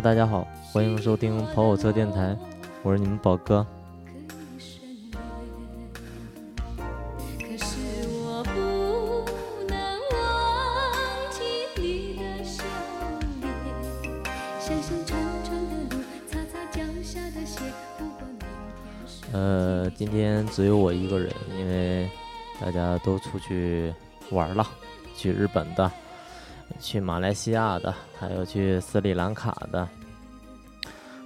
Hello，大家好，欢迎收听跑火车电台，我是你们宝哥。呃，今天只有我一个人，因为大家都出去玩了，去日本的，去马来西亚的，还有去斯里兰卡的，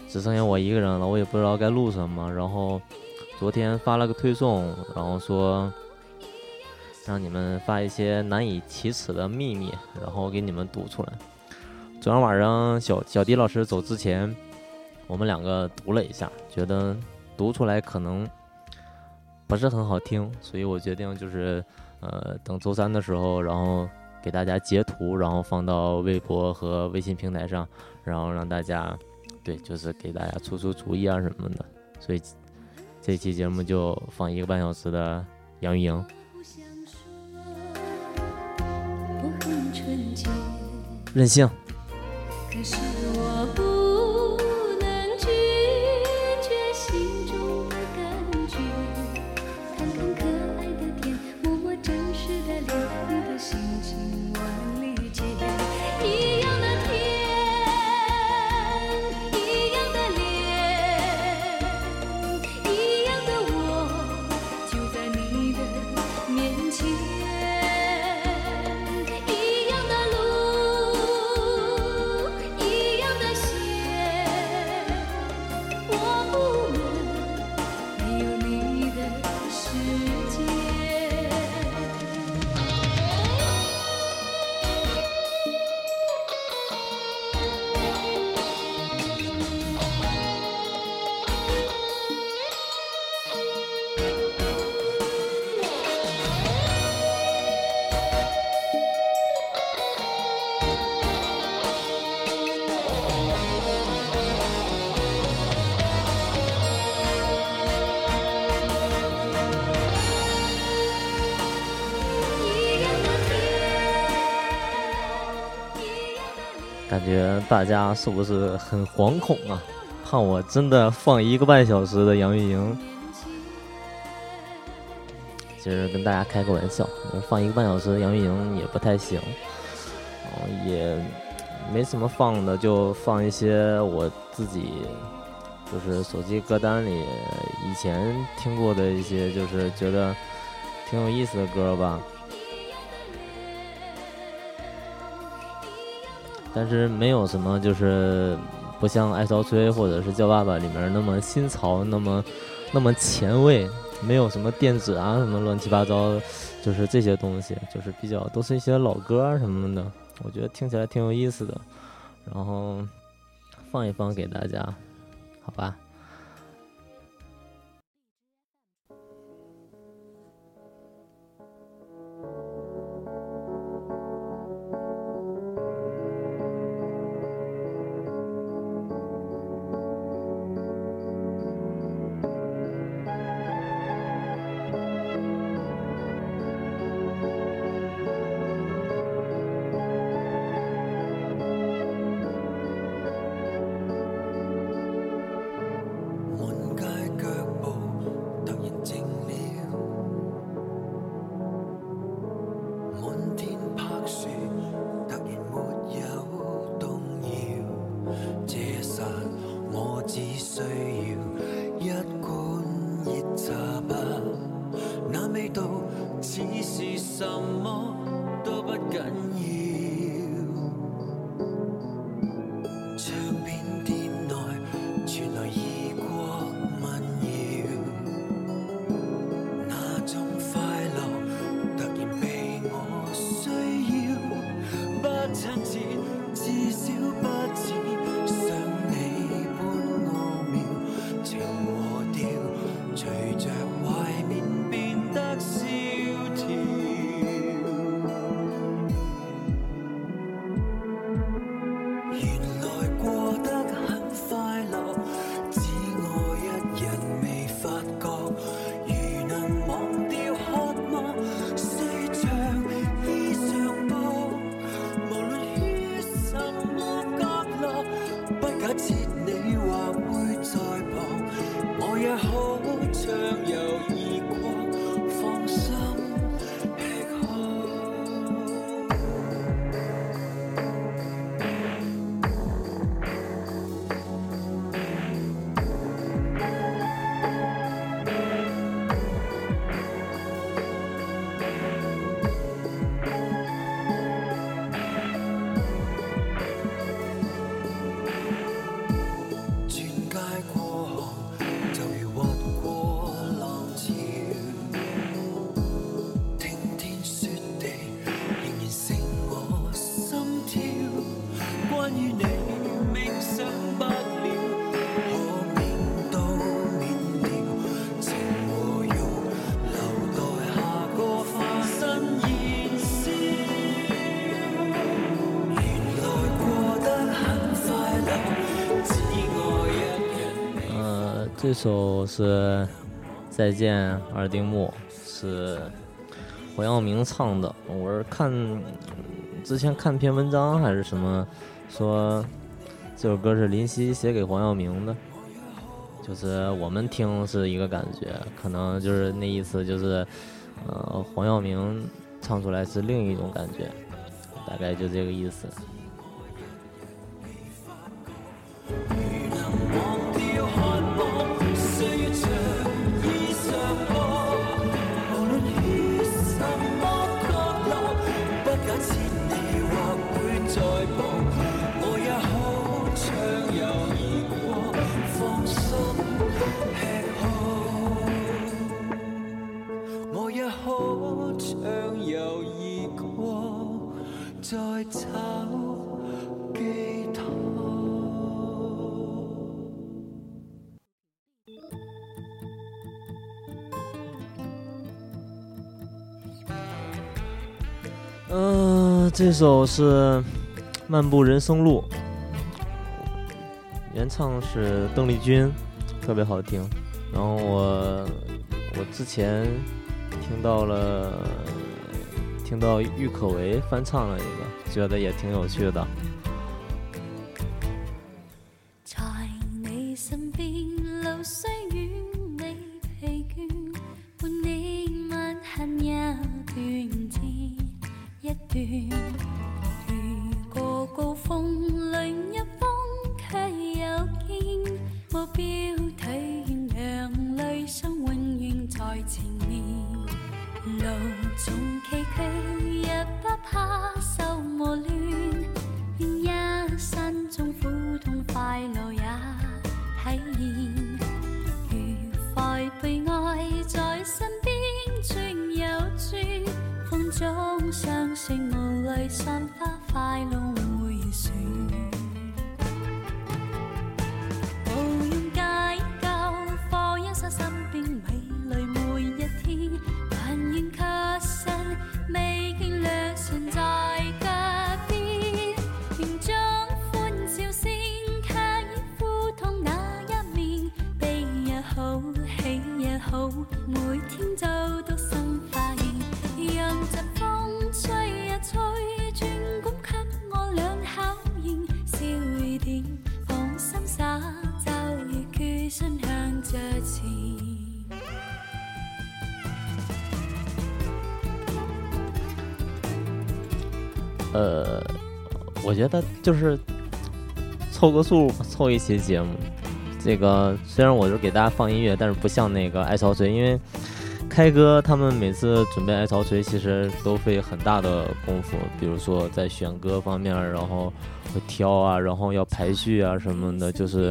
只剩下我一个人了，我也不知道该录什么。然后昨天发了个推送，然后说让你们发一些难以启齿的秘密，然后给你们读出来。昨天晚上小小迪老师走之前，我们两个读了一下，觉得读出来可能不是很好听，所以我决定就是呃等周三的时候，然后给大家截图，然后放到微博和微信平台上，然后让大家对就是给大家出出主意啊什么的。所以这期节目就放一个半小时的杨钰莹。任性，可是感觉大家是不是很惶恐啊？怕我真的放一个半小时的杨钰莹？其实跟大家开个玩笑，放一个半小时的杨钰莹也不太行，然后也没什么放的，就放一些我自己就是手机歌单里以前听过的一些，就是觉得挺有意思的歌吧。但是没有什么就是不像《爱潮吹》或者是《叫爸爸》里面那么新潮，那么那么前卫，没有什么电子啊什么乱七八糟，就是这些东西，就是比较都是一些老歌什么的，我觉得听起来挺有意思的，然后放一放给大家，好吧？这首是《再见二丁目》，是黄耀明唱的。我是看之前看篇文章还是什么，说这首歌是林夕写给黄耀明的，就是我们听是一个感觉，可能就是那意思就是，呃，黄耀明唱出来是另一种感觉，大概就这个意思。这首是《漫步人生路》，原唱是邓丽君，特别好听。然后我我之前听到了，听到郁可唯翻唱了一个，觉得也挺有趣的。呃，我觉得就是凑个数，凑一期节目。这个虽然我是给大家放音乐，但是不像那个爱潮锤，因为开歌他们每次准备爱潮锤，其实都费很大的功夫，比如说在选歌方面，然后会挑啊，然后要排序啊什么的，就是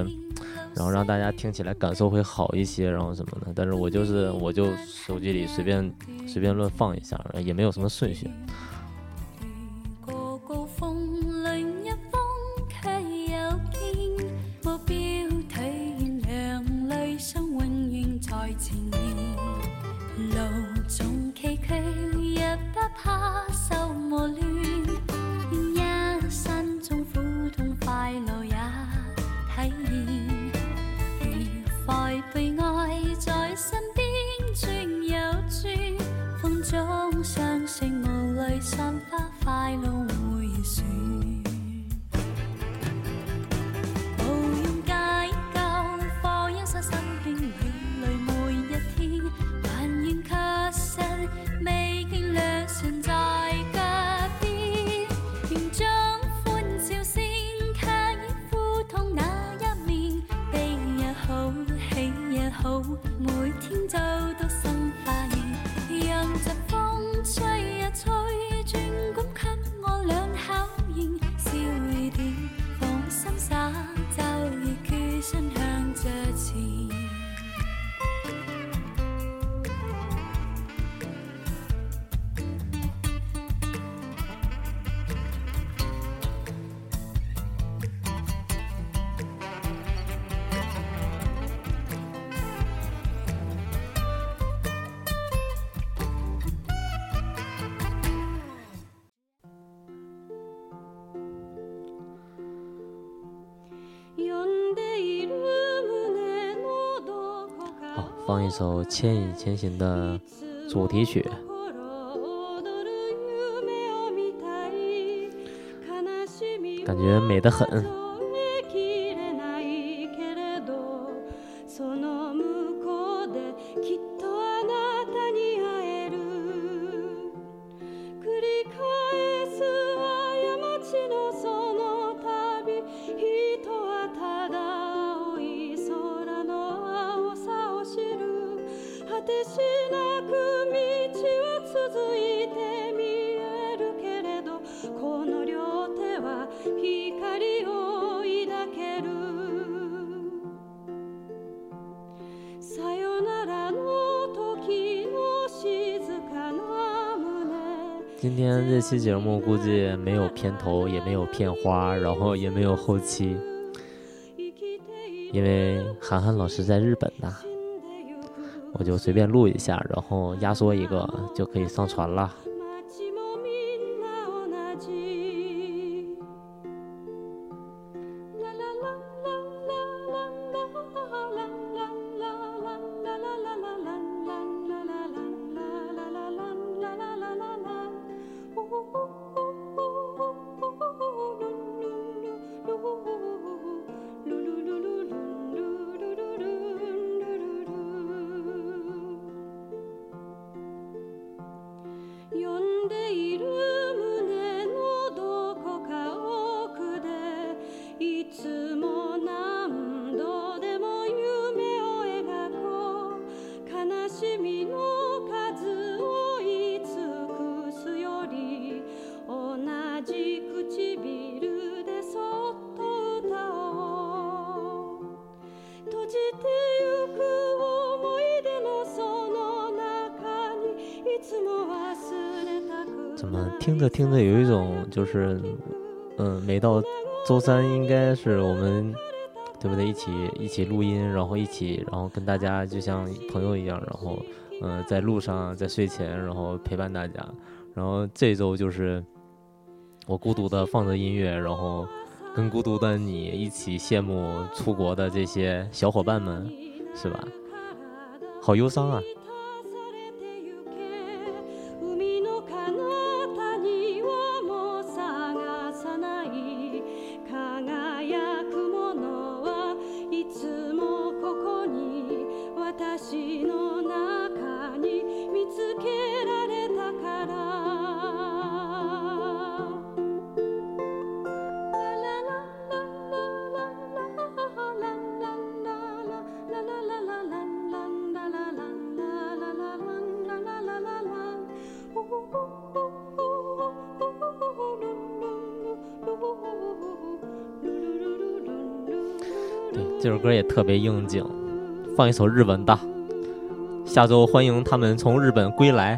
然后让大家听起来感受会好一些，然后什么的。但是我就是我就手机里随便随便乱放一下，也没有什么顺序。放一首《千与千寻》的主题曲，感觉美得很。期节目估计没有片头，也没有片花，然后也没有后期，因为涵涵老师在日本呢，我就随便录一下，然后压缩一个就可以上传了。怎么听着听着有一种就是，嗯，每到周三应该是我们，对不对？一起一起录音，然后一起，然后跟大家就像朋友一样，然后，嗯，在路上，在睡前，然后陪伴大家。然后这周就是我孤独的放着音乐，然后跟孤独的你一起羡慕出国的这些小伙伴们，是吧？好忧伤啊！这首歌也特别应景，放一首日文的。下周欢迎他们从日本归来。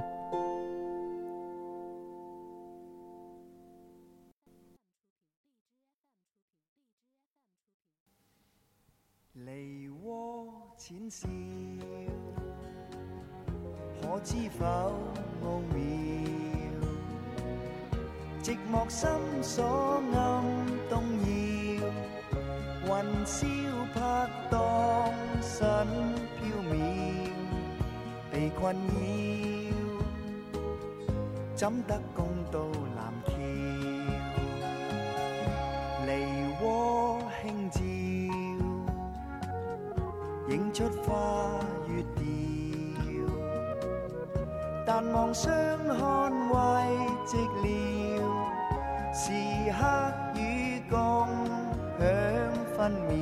时刻与共享分秒，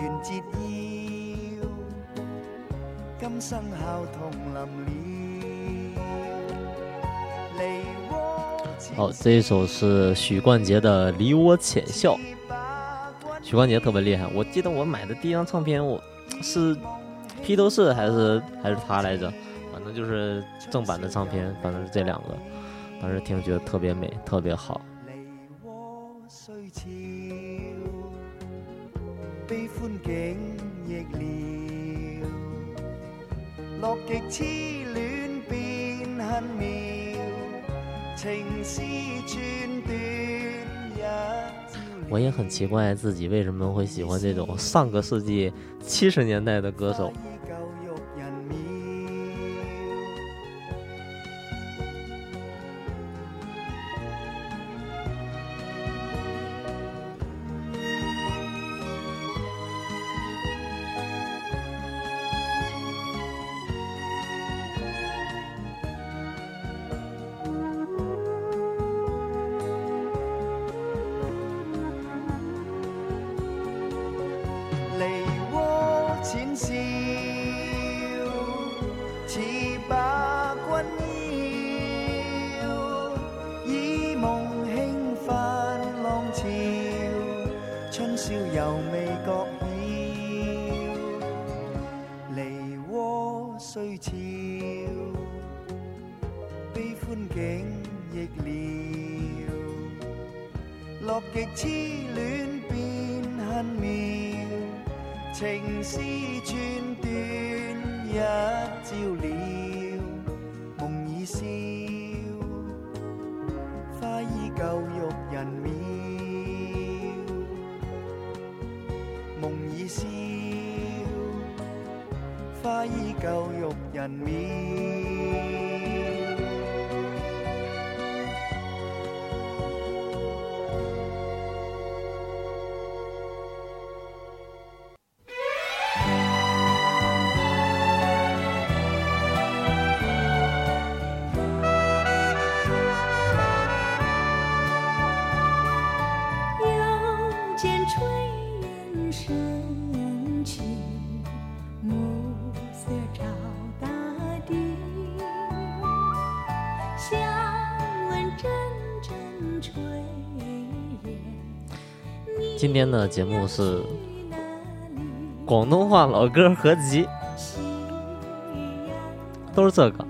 缘折腰，今生孝同临了。好，这一首是许冠杰的《梨涡浅笑》。许冠杰特别厉害，我记得我买的第一张唱片，我是披头士还是还是他来着？反正就是正版的唱片，反正是这两个。当时听觉得特别美，特别好。我也很奇怪自己为什么会喜欢这种上个世纪七十年代的歌手，痴恋变恨妙。情丝寸断一朝了，梦已消，花依旧玉人渺。梦已消，花依旧玉人渺。今天的节目是？广东话老歌合集，都是这个。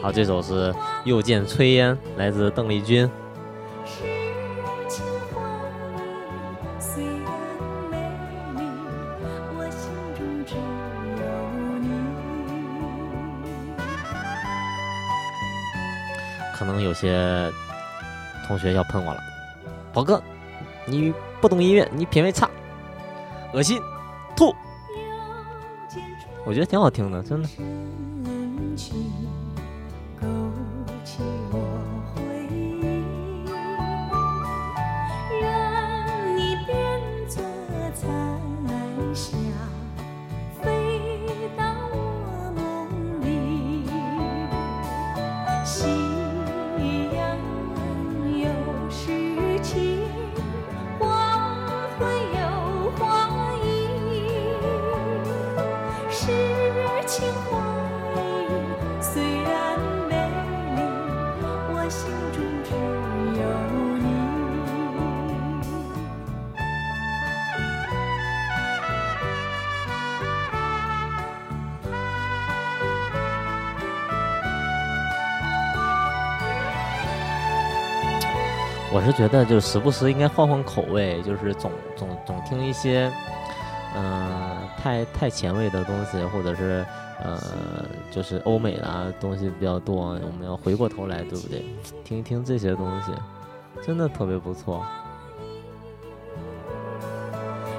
好，这首是《又见炊烟》，来自邓丽君。可能有些同学要喷我了，宝哥，你不懂音乐，你品味差，恶心，吐。我觉得挺好听的，真的。我是觉得，就时不时应该换换口味，就是总总总听一些，嗯、太太前卫的东西，或者是呃，就是欧美的东西比较多。我们要回过头来，对不对？听一听这些东西，真的特别不错。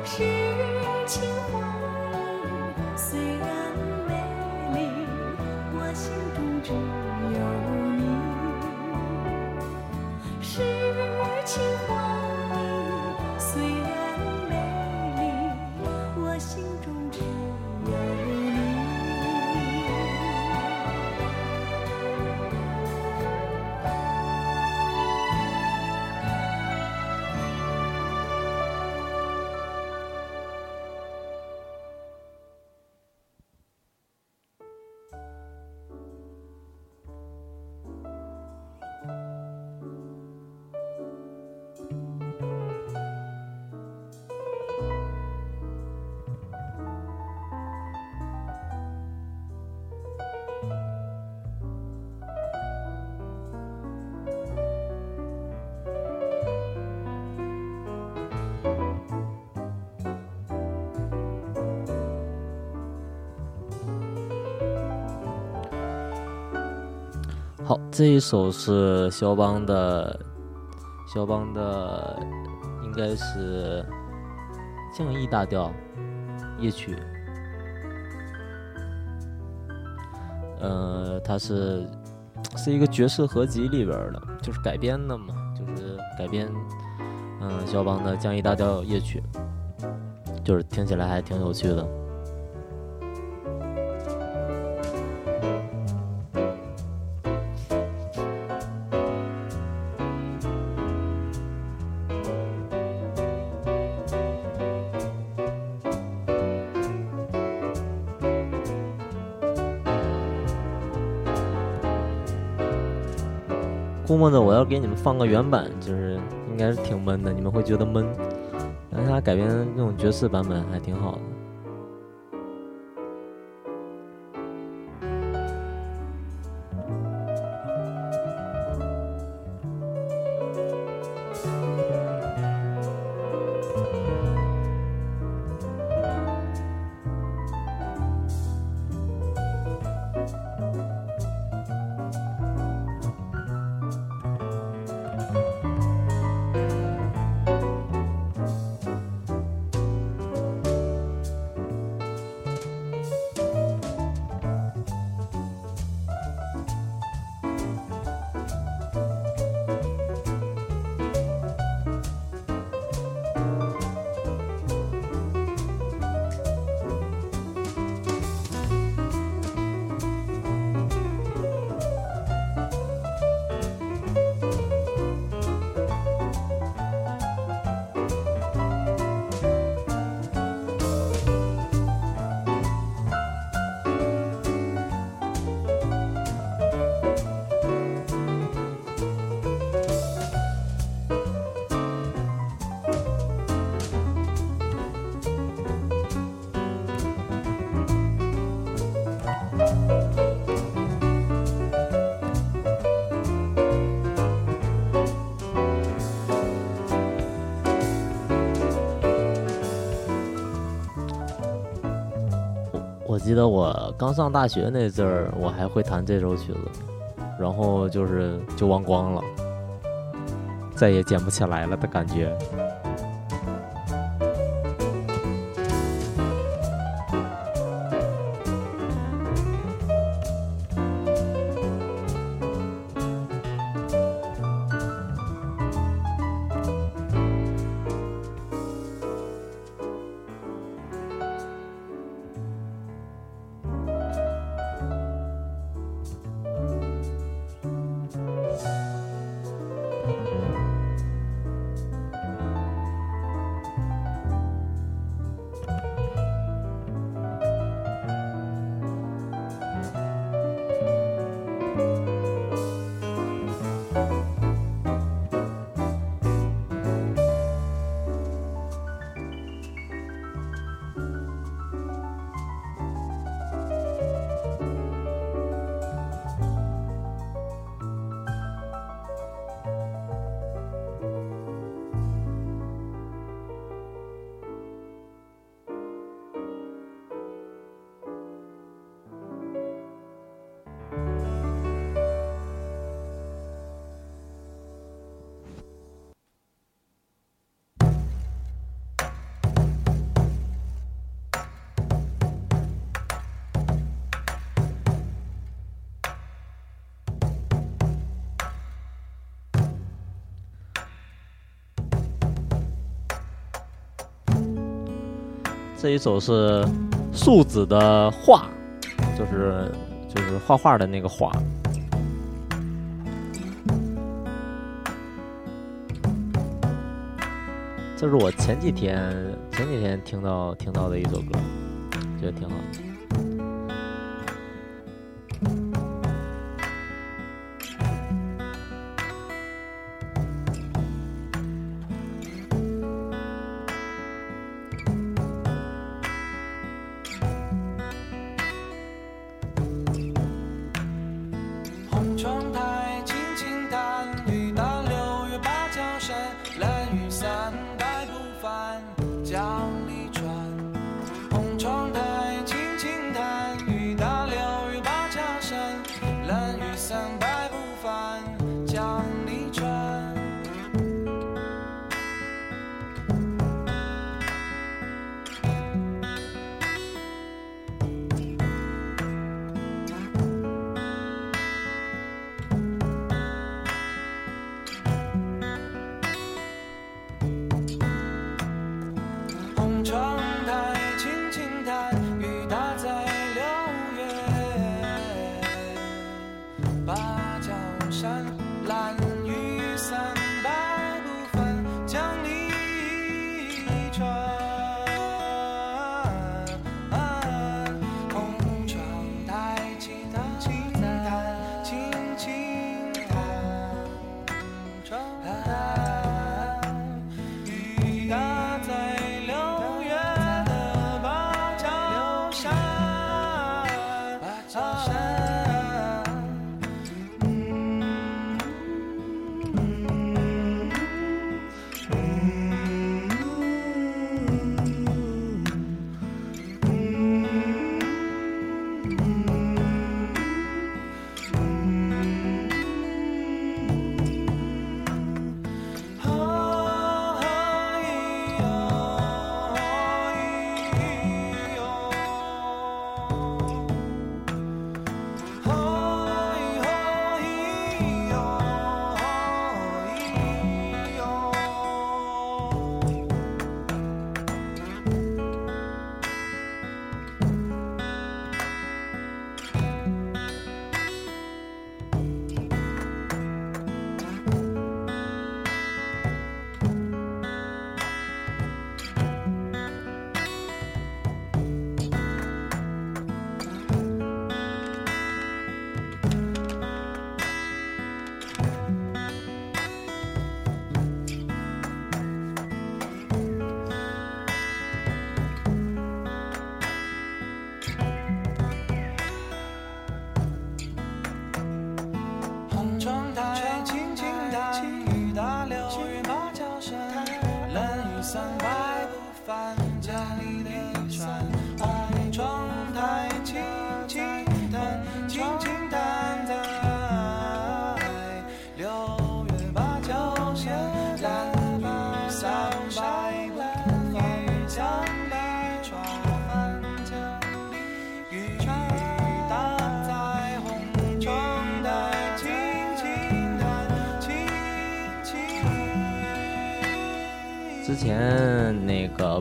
诗情画意，虽然好，这一首是肖邦的，肖邦的应该是降 E 大调夜曲。呃，它是是一个爵士合集里边的，就是改编的嘛，就是改编，嗯、肖邦的降 E 大调夜曲，就是听起来还挺有趣的。估摸着我要给你们放个原版，就是应该是挺闷的，你们会觉得闷。但是它改编那种爵士版本还挺好的。记得我刚上大学那阵儿，我还会弹这首曲子，然后就是就忘光了，再也捡不起来了的感觉。这一首是树子的画，就是就是画画的那个画。这是我前几天前几天听到听到的一首歌，觉得挺好想你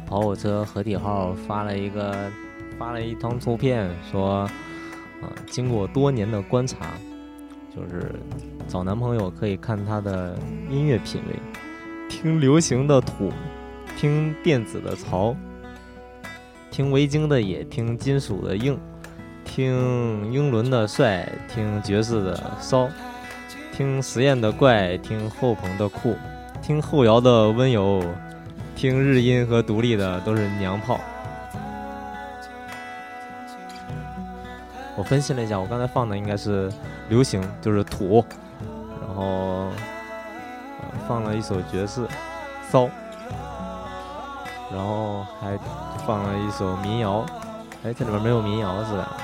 跑火车合体号发了一个发了一张图片，说，啊，经过多年的观察，就是找男朋友可以看他的音乐品味，听流行的土，听电子的潮，听维京的野，听金属的硬，听英伦的帅，听爵士的骚，听实验的怪，听后朋的酷，听后摇的温柔。听日音和独立的都是娘炮。我分析了一下，我刚才放的应该是流行，就是土，然后放了一首爵士，骚，然后还放了一首民谣。哎，这里边没有民谣是吧？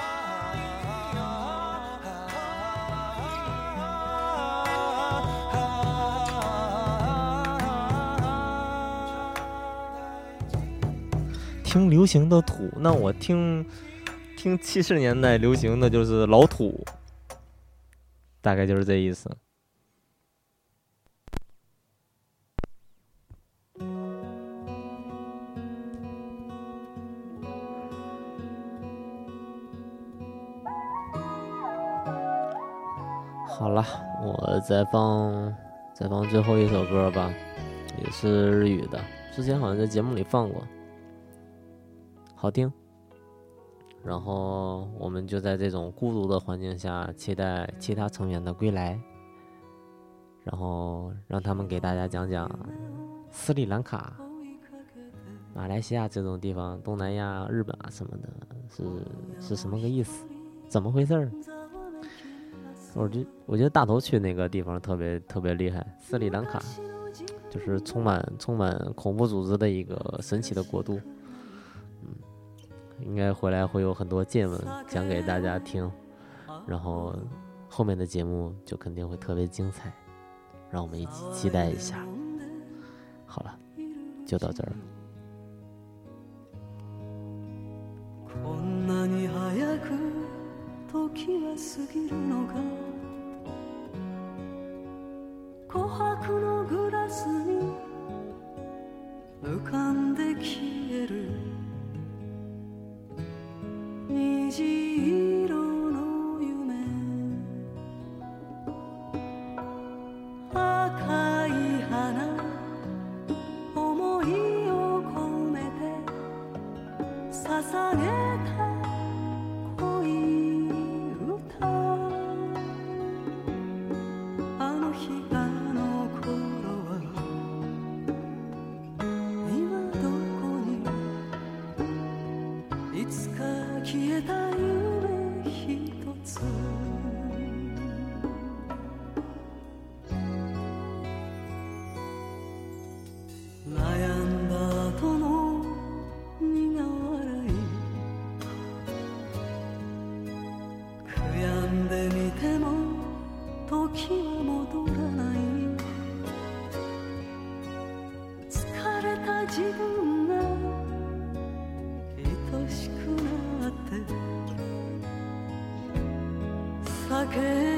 流行的土，那我听听七十年代流行的就是老土，大概就是这意思。好了，我再放再放最后一首歌吧，也是日语的，之前好像在节目里放过。好听，然后我们就在这种孤独的环境下期待其他成员的归来，然后让他们给大家讲讲斯里兰卡、马来西亚这种地方、东南亚、日本啊什么的，是是什么个意思？怎么回事儿？我觉我觉得大头去那个地方特别特别厉害，斯里兰卡就是充满充满恐怖组织的一个神奇的国度。应该回来会有很多见闻讲给大家听，然后后面的节目就肯定会特别精彩，让我们一起期待一下。好了，就到这儿。虹時は戻らない。疲れた自分が愛しくなって。酒